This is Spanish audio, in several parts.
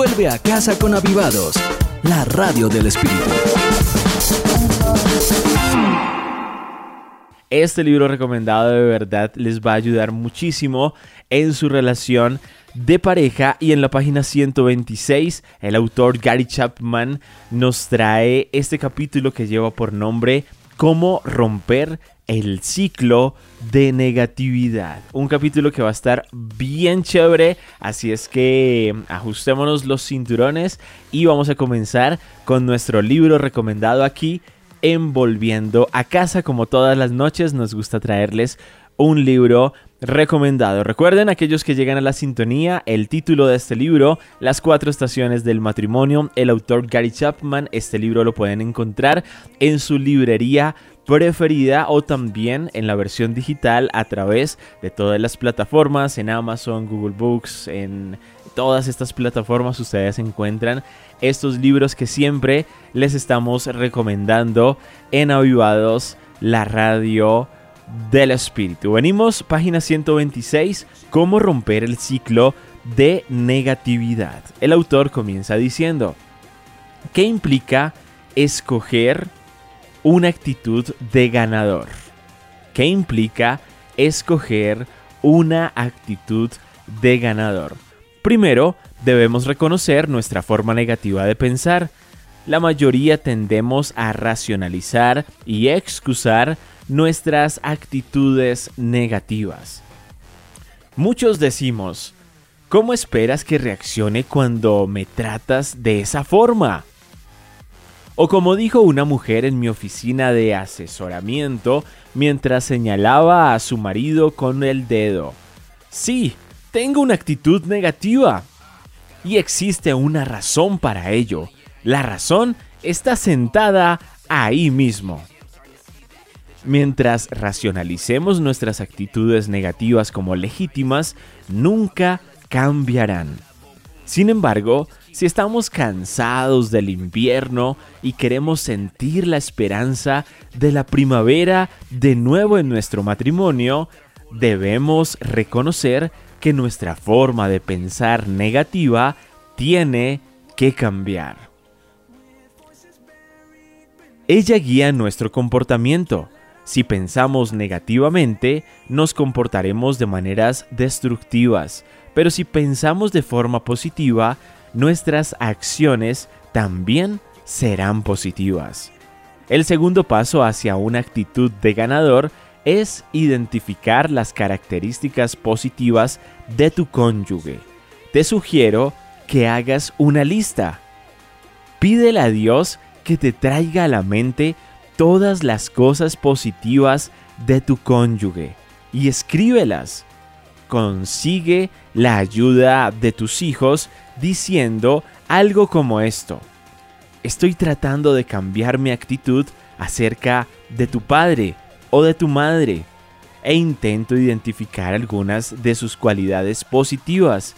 Vuelve a casa con Avivados, la radio del Espíritu. Este libro recomendado de verdad les va a ayudar muchísimo en su relación de pareja y en la página 126 el autor Gary Chapman nos trae este capítulo que lleva por nombre Cómo romper el ciclo de negatividad. Un capítulo que va a estar bien chévere, así es que ajustémonos los cinturones y vamos a comenzar con nuestro libro recomendado aquí envolviendo a casa como todas las noches nos gusta traerles un libro recomendado. Recuerden aquellos que llegan a la sintonía, el título de este libro, Las cuatro estaciones del matrimonio, el autor Gary Chapman, este libro lo pueden encontrar en su librería preferida o también en la versión digital a través de todas las plataformas, en Amazon, Google Books, en todas estas plataformas ustedes encuentran estos libros que siempre les estamos recomendando en Avivados, la radio del espíritu. Venimos, página 126, cómo romper el ciclo de negatividad. El autor comienza diciendo, ¿qué implica escoger una actitud de ganador? ¿Qué implica escoger una actitud de ganador? Primero, debemos reconocer nuestra forma negativa de pensar. La mayoría tendemos a racionalizar y excusar nuestras actitudes negativas. Muchos decimos, ¿cómo esperas que reaccione cuando me tratas de esa forma? O como dijo una mujer en mi oficina de asesoramiento mientras señalaba a su marido con el dedo. Sí, tengo una actitud negativa. Y existe una razón para ello. La razón está sentada ahí mismo. Mientras racionalicemos nuestras actitudes negativas como legítimas, nunca cambiarán. Sin embargo, si estamos cansados del invierno y queremos sentir la esperanza de la primavera de nuevo en nuestro matrimonio, debemos reconocer que nuestra forma de pensar negativa tiene que cambiar. Ella guía nuestro comportamiento si pensamos negativamente, nos comportaremos de maneras destructivas, pero si pensamos de forma positiva, nuestras acciones también serán positivas. El segundo paso hacia una actitud de ganador es identificar las características positivas de tu cónyuge. Te sugiero que hagas una lista. Pídele a Dios que te traiga a la mente todas las cosas positivas de tu cónyuge y escríbelas. Consigue la ayuda de tus hijos diciendo algo como esto. Estoy tratando de cambiar mi actitud acerca de tu padre o de tu madre e intento identificar algunas de sus cualidades positivas.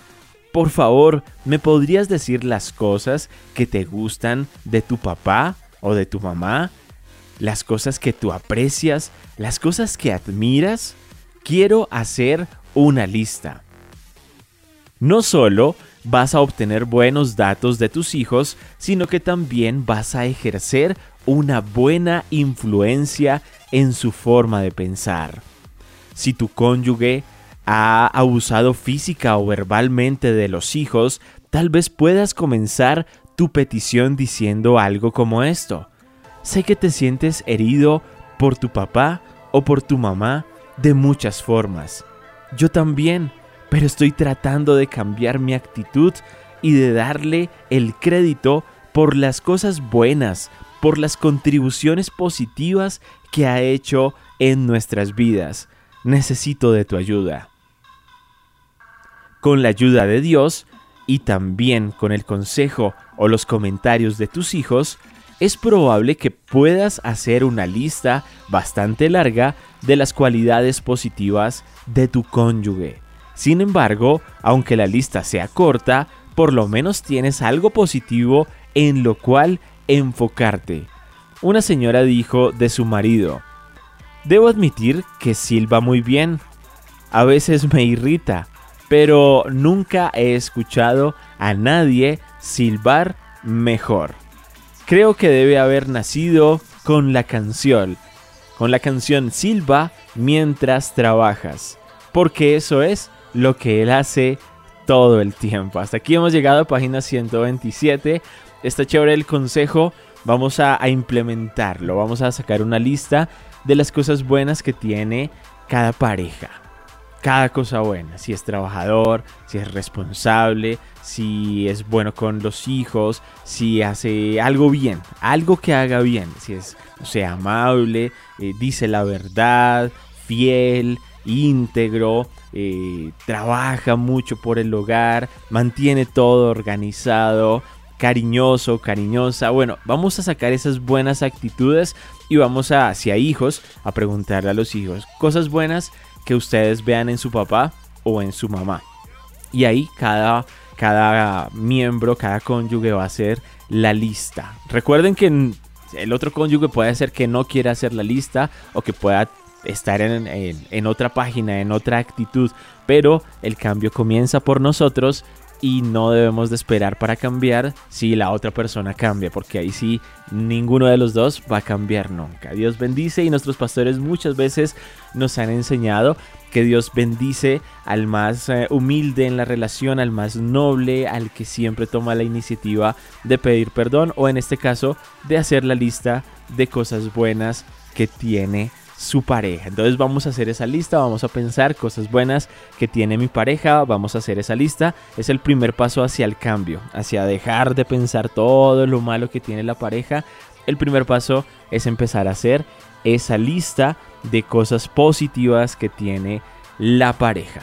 Por favor, ¿me podrías decir las cosas que te gustan de tu papá o de tu mamá? Las cosas que tú aprecias, las cosas que admiras, quiero hacer una lista. No solo vas a obtener buenos datos de tus hijos, sino que también vas a ejercer una buena influencia en su forma de pensar. Si tu cónyuge ha abusado física o verbalmente de los hijos, tal vez puedas comenzar tu petición diciendo algo como esto. Sé que te sientes herido por tu papá o por tu mamá de muchas formas. Yo también, pero estoy tratando de cambiar mi actitud y de darle el crédito por las cosas buenas, por las contribuciones positivas que ha hecho en nuestras vidas. Necesito de tu ayuda. Con la ayuda de Dios y también con el consejo o los comentarios de tus hijos, es probable que puedas hacer una lista bastante larga de las cualidades positivas de tu cónyuge. Sin embargo, aunque la lista sea corta, por lo menos tienes algo positivo en lo cual enfocarte. Una señora dijo de su marido, Debo admitir que silba muy bien. A veces me irrita, pero nunca he escuchado a nadie silbar mejor. Creo que debe haber nacido con la canción, con la canción Silba mientras trabajas, porque eso es lo que él hace todo el tiempo. Hasta aquí hemos llegado a página 127. Está chévere el consejo, vamos a, a implementarlo, vamos a sacar una lista de las cosas buenas que tiene cada pareja cada cosa buena, si es trabajador, si es responsable, si es bueno con los hijos, si hace algo bien, algo que haga bien, si es amable, eh, dice la verdad, fiel, íntegro, eh, trabaja mucho por el hogar, mantiene todo organizado, cariñoso, cariñosa. Bueno, vamos a sacar esas buenas actitudes y vamos a, hacia hijos, a preguntarle a los hijos cosas buenas que ustedes vean en su papá o en su mamá. Y ahí cada, cada miembro, cada cónyuge va a hacer la lista. Recuerden que el otro cónyuge puede ser que no quiera hacer la lista o que pueda estar en, en, otra página, en otra actitud, pero el cambio comienza por nosotros y no debemos de esperar para cambiar si la otra persona cambia, porque ahí sí ninguno de los dos va a cambiar nunca. Dios bendice y nuestros pastores muchas veces nos han enseñado que Dios bendice al más eh, humilde en la relación, al más noble, al que siempre toma la iniciativa de pedir perdón o en este caso de hacer la lista de cosas buenas que tiene su pareja. Entonces vamos a hacer esa lista, vamos a pensar cosas buenas que tiene mi pareja, vamos a hacer esa lista. Es el primer paso hacia el cambio, hacia dejar de pensar todo lo malo que tiene la pareja. El primer paso es empezar a hacer esa lista de cosas positivas que tiene la pareja.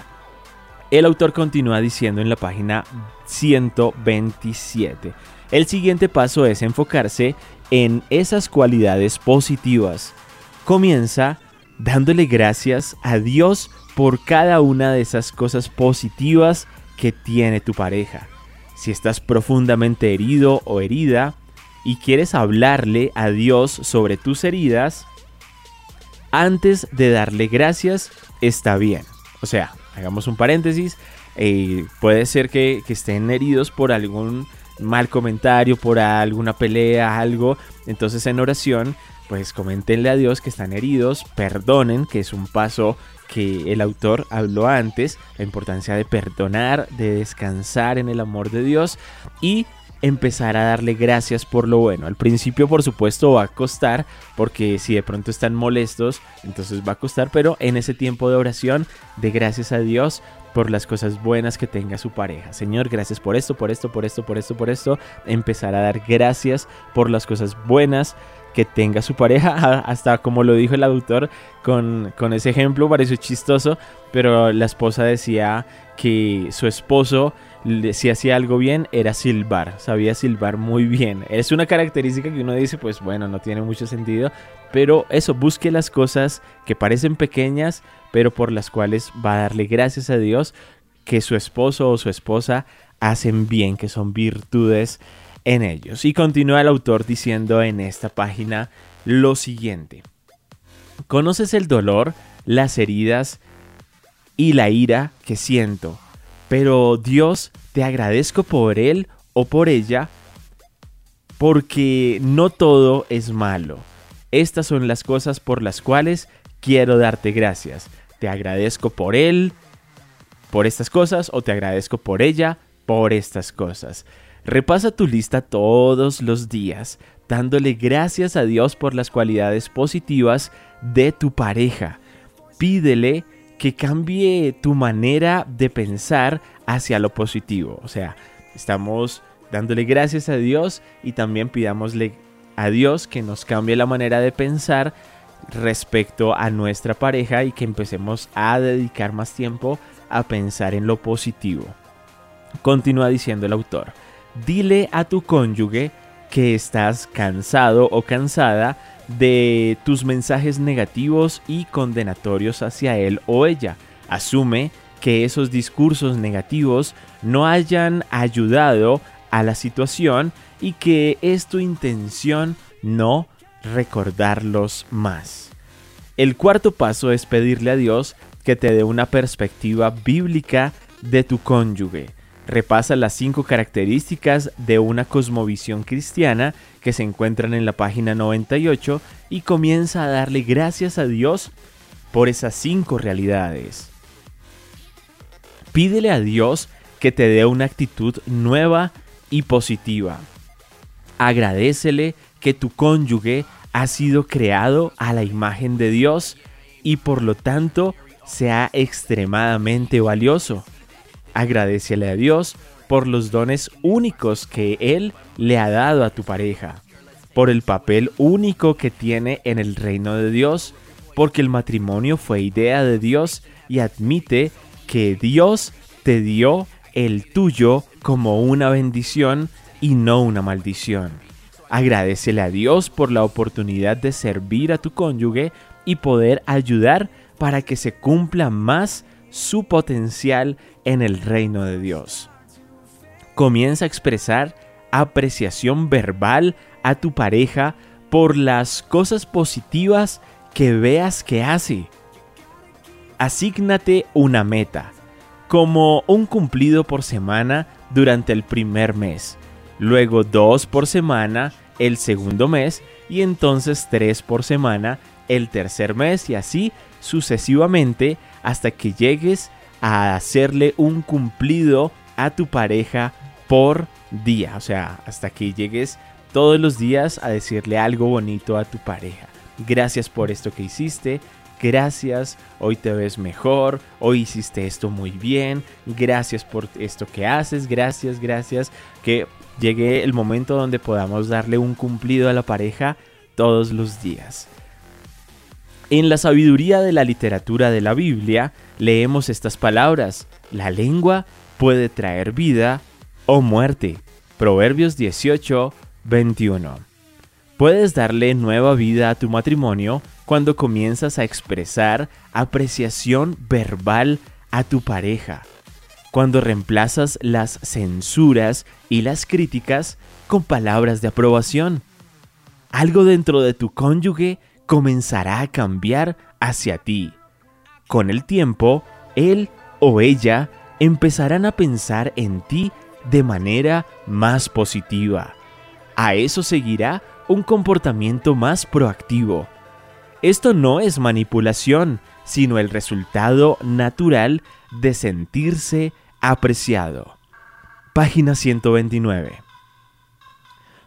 El autor continúa diciendo en la página 127. El siguiente paso es enfocarse en esas cualidades positivas comienza dándole gracias a Dios por cada una de esas cosas positivas que tiene tu pareja. Si estás profundamente herido o herida y quieres hablarle a Dios sobre tus heridas, antes de darle gracias está bien. O sea, hagamos un paréntesis, eh, puede ser que, que estén heridos por algún mal comentario, por alguna pelea, algo. Entonces en oración pues coméntenle a Dios que están heridos, perdonen, que es un paso que el autor habló antes, la importancia de perdonar, de descansar en el amor de Dios y empezar a darle gracias por lo bueno. Al principio, por supuesto, va a costar, porque si de pronto están molestos, entonces va a costar, pero en ese tiempo de oración, de gracias a Dios por las cosas buenas que tenga su pareja. Señor, gracias por esto, por esto, por esto, por esto, por esto. Empezar a dar gracias por las cosas buenas que tenga su pareja, hasta como lo dijo el autor con, con ese ejemplo, pareció chistoso, pero la esposa decía que su esposo si hacía algo bien era silbar, sabía silbar muy bien. Es una característica que uno dice, pues bueno, no tiene mucho sentido, pero eso, busque las cosas que parecen pequeñas, pero por las cuales va a darle gracias a Dios que su esposo o su esposa hacen bien, que son virtudes en ellos. Y continúa el autor diciendo en esta página lo siguiente. Conoces el dolor, las heridas y la ira que siento, pero Dios te agradezco por él o por ella, porque no todo es malo. Estas son las cosas por las cuales quiero darte gracias. Te agradezco por él, por estas cosas, o te agradezco por ella, por estas cosas. Repasa tu lista todos los días, dándole gracias a Dios por las cualidades positivas de tu pareja. Pídele que cambie tu manera de pensar hacia lo positivo. O sea, estamos dándole gracias a Dios y también pidámosle a Dios que nos cambie la manera de pensar respecto a nuestra pareja y que empecemos a dedicar más tiempo a pensar en lo positivo. Continúa diciendo el autor dile a tu cónyuge que estás cansado o cansada de tus mensajes negativos y condenatorios hacia él o ella. Asume que esos discursos negativos no hayan ayudado a la situación y que es tu intención no recordarlos más. El cuarto paso es pedirle a Dios que te dé una perspectiva bíblica de tu cónyuge. Repasa las cinco características de una cosmovisión cristiana que se encuentran en la página 98 y comienza a darle gracias a Dios por esas cinco realidades. Pídele a Dios que te dé una actitud nueva y positiva. Agradecele que tu cónyuge ha sido creado a la imagen de Dios y por lo tanto sea extremadamente valioso. Agradecele a Dios por los dones únicos que Él le ha dado a tu pareja, por el papel único que tiene en el reino de Dios, porque el matrimonio fue idea de Dios y admite que Dios te dio el tuyo como una bendición y no una maldición. Agradecele a Dios por la oportunidad de servir a tu cónyuge y poder ayudar para que se cumpla más su potencial en el reino de Dios. Comienza a expresar apreciación verbal a tu pareja por las cosas positivas que veas que hace. Asígnate una meta, como un cumplido por semana durante el primer mes, luego dos por semana el segundo mes y entonces tres por semana el tercer mes y así sucesivamente hasta que llegues a hacerle un cumplido a tu pareja por día. O sea, hasta que llegues todos los días a decirle algo bonito a tu pareja. Gracias por esto que hiciste. Gracias, hoy te ves mejor, hoy hiciste esto muy bien, gracias por esto que haces, gracias, gracias, que llegue el momento donde podamos darle un cumplido a la pareja todos los días. En la sabiduría de la literatura de la Biblia leemos estas palabras, la lengua puede traer vida o muerte. Proverbios 18, 21. Puedes darle nueva vida a tu matrimonio cuando comienzas a expresar apreciación verbal a tu pareja, cuando reemplazas las censuras y las críticas con palabras de aprobación. Algo dentro de tu cónyuge comenzará a cambiar hacia ti. Con el tiempo, él o ella empezarán a pensar en ti de manera más positiva. A eso seguirá un comportamiento más proactivo. Esto no es manipulación, sino el resultado natural de sentirse apreciado. Página 129.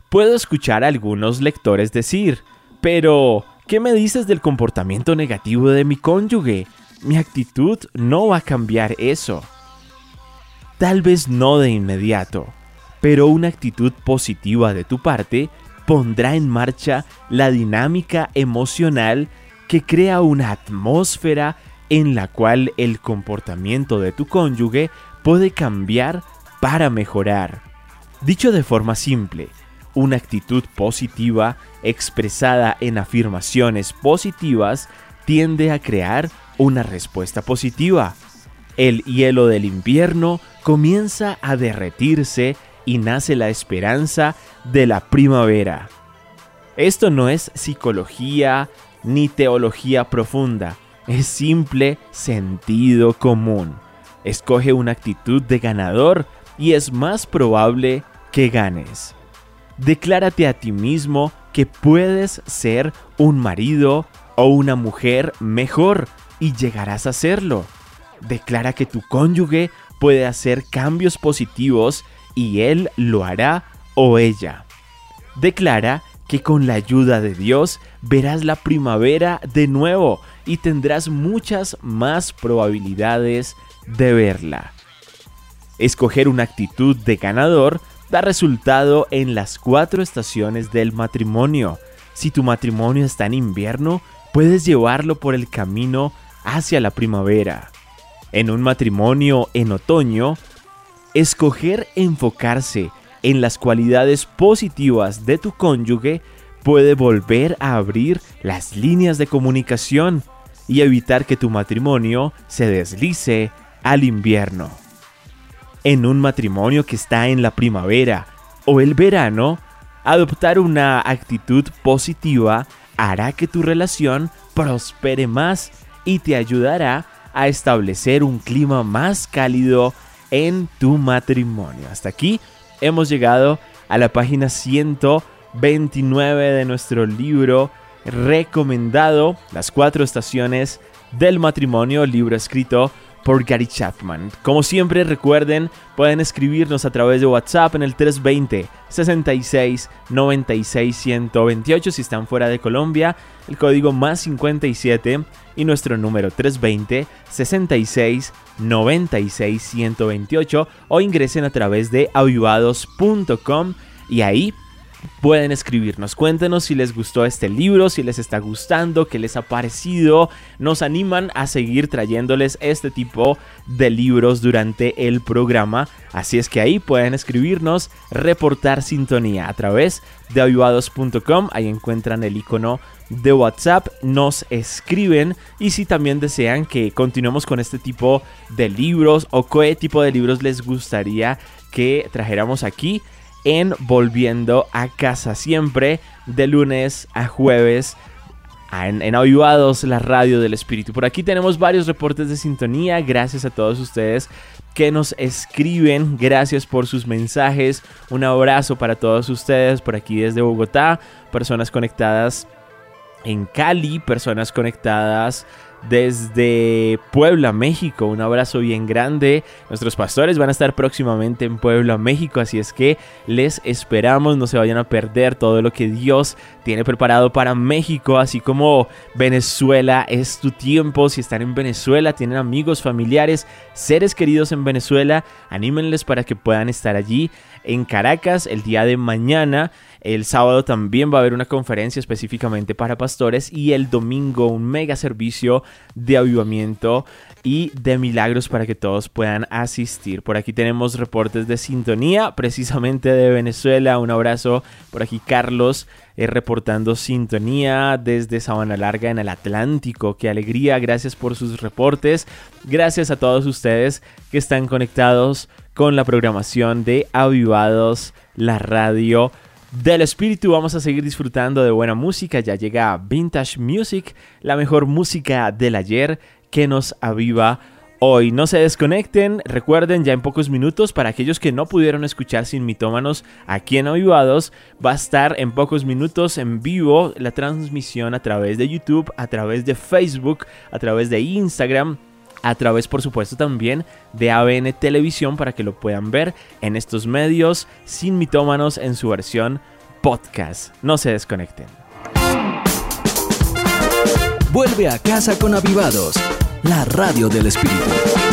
Puedo escuchar a algunos lectores decir, pero ¿Qué me dices del comportamiento negativo de mi cónyuge? Mi actitud no va a cambiar eso. Tal vez no de inmediato, pero una actitud positiva de tu parte pondrá en marcha la dinámica emocional que crea una atmósfera en la cual el comportamiento de tu cónyuge puede cambiar para mejorar. Dicho de forma simple, una actitud positiva expresada en afirmaciones positivas tiende a crear una respuesta positiva. El hielo del invierno comienza a derretirse y nace la esperanza de la primavera. Esto no es psicología ni teología profunda, es simple sentido común. Escoge una actitud de ganador y es más probable que ganes. Declárate a ti mismo que puedes ser un marido o una mujer mejor y llegarás a serlo. Declara que tu cónyuge puede hacer cambios positivos y él lo hará o ella. Declara que con la ayuda de Dios verás la primavera de nuevo y tendrás muchas más probabilidades de verla. Escoger una actitud de ganador da resultado en las cuatro estaciones del matrimonio. Si tu matrimonio está en invierno, puedes llevarlo por el camino hacia la primavera. En un matrimonio en otoño, escoger enfocarse en las cualidades positivas de tu cónyuge puede volver a abrir las líneas de comunicación y evitar que tu matrimonio se deslice al invierno en un matrimonio que está en la primavera o el verano, adoptar una actitud positiva hará que tu relación prospere más y te ayudará a establecer un clima más cálido en tu matrimonio. Hasta aquí hemos llegado a la página 129 de nuestro libro recomendado, Las cuatro estaciones del matrimonio, libro escrito por Gary Chapman. Como siempre, recuerden, pueden escribirnos a través de WhatsApp en el 320 66 96 128 si están fuera de Colombia, el código más 57 y nuestro número 320 66 96 128 o ingresen a través de avivados.com y ahí pueden escribirnos. Cuéntenos si les gustó este libro, si les está gustando, qué les ha parecido. Nos animan a seguir trayéndoles este tipo de libros durante el programa. Así es que ahí pueden escribirnos, reportar sintonía a través de avivados.com. Ahí encuentran el icono de WhatsApp, nos escriben y si también desean que continuemos con este tipo de libros o qué tipo de libros les gustaría que trajéramos aquí en Volviendo a Casa siempre de lunes a jueves en, en, Avivados, la radio del espíritu. Por aquí tenemos varios reportes de sintonía. Gracias a todos ustedes que nos escriben. Gracias por sus mensajes. Un abrazo para todos ustedes por aquí desde Bogotá. Personas conectadas en Cali, personas conectadas desde Puebla, México. Un abrazo bien grande. Nuestros pastores van a estar próximamente en Puebla, México, así es que les esperamos, no se vayan a perder todo lo que Dios tiene preparado para México, así como Venezuela es tu tiempo. Si están en Venezuela, tienen amigos, familiares, seres queridos en Venezuela, anímenles para que puedan estar allí en Caracas el día de mañana. El sábado también va a haber una conferencia específicamente para pastores y el domingo un mega servicio de avivamiento y de milagros para que todos puedan asistir. Por aquí tenemos reportes de sintonía, precisamente de Venezuela. Un abrazo por aquí, Carlos, eh, reportando sintonía desde Sabana Larga en el Atlántico. Qué alegría, gracias por sus reportes. Gracias a todos ustedes que están conectados con la programación de Avivados, la radio del espíritu vamos a seguir disfrutando de buena música. Ya llega Vintage Music, la mejor música del ayer que nos aviva hoy. No se desconecten, recuerden ya en pocos minutos, para aquellos que no pudieron escuchar sin mitómanos aquí en Avivados, va a estar en pocos minutos en vivo la transmisión a través de YouTube, a través de Facebook, a través de Instagram a través por supuesto también de ABN Televisión para que lo puedan ver en estos medios sin mitómanos en su versión podcast. No se desconecten. Vuelve a casa con Avivados, la radio del espíritu.